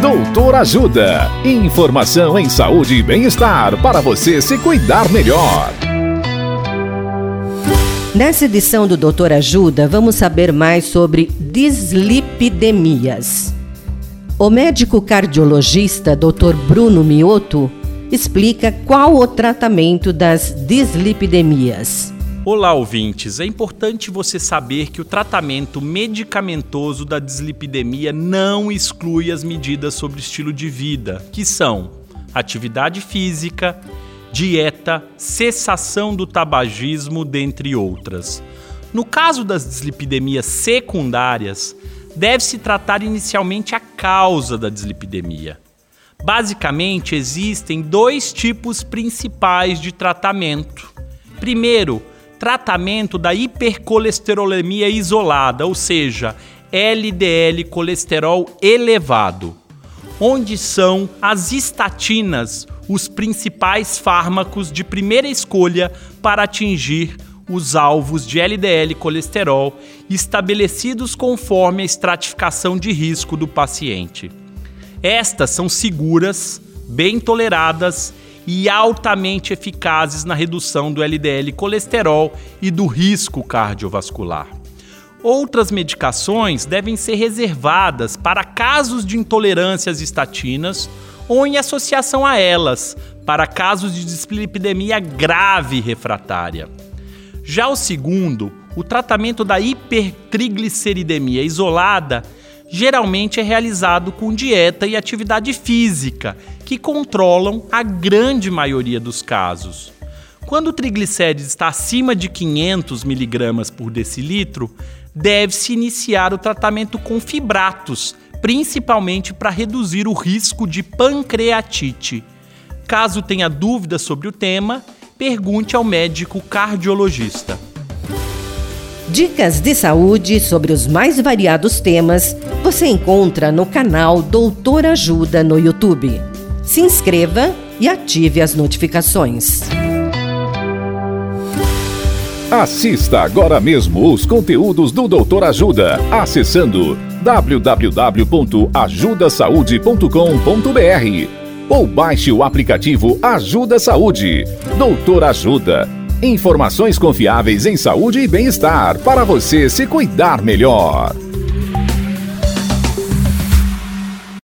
Doutor Ajuda. Informação em saúde e bem-estar para você se cuidar melhor. Nessa edição do Doutor Ajuda, vamos saber mais sobre dislipidemias. O médico cardiologista Dr. Bruno Mioto explica qual o tratamento das dislipidemias. Olá, ouvintes. É importante você saber que o tratamento medicamentoso da dislipidemia não exclui as medidas sobre estilo de vida, que são atividade física, dieta, cessação do tabagismo, dentre outras. No caso das dislipidemias secundárias, deve-se tratar inicialmente a causa da dislipidemia. Basicamente, existem dois tipos principais de tratamento. Primeiro, tratamento da hipercolesterolemia isolada, ou seja, LDL colesterol elevado, onde são as estatinas os principais fármacos de primeira escolha para atingir os alvos de LDL colesterol estabelecidos conforme a estratificação de risco do paciente. Estas são seguras, bem toleradas e altamente eficazes na redução do LDL colesterol e do risco cardiovascular. Outras medicações devem ser reservadas para casos de intolerância às estatinas ou em associação a elas, para casos de dislipidemia grave refratária. Já o segundo, o tratamento da hipertrigliceridemia isolada, geralmente é realizado com dieta e atividade física, que controlam a grande maioria dos casos. Quando o triglicérides está acima de 500 mg por decilitro, deve-se iniciar o tratamento com fibratos, principalmente para reduzir o risco de pancreatite. Caso tenha dúvidas sobre o tema, pergunte ao médico cardiologista. Dicas de saúde sobre os mais variados temas você encontra no canal Doutor Ajuda no YouTube. Se inscreva e ative as notificações. Assista agora mesmo os conteúdos do Doutor Ajuda acessando www.ajudasaude.com.br ou baixe o aplicativo Ajuda Saúde. Doutor Ajuda. Informações confiáveis em saúde e bem-estar para você se cuidar melhor.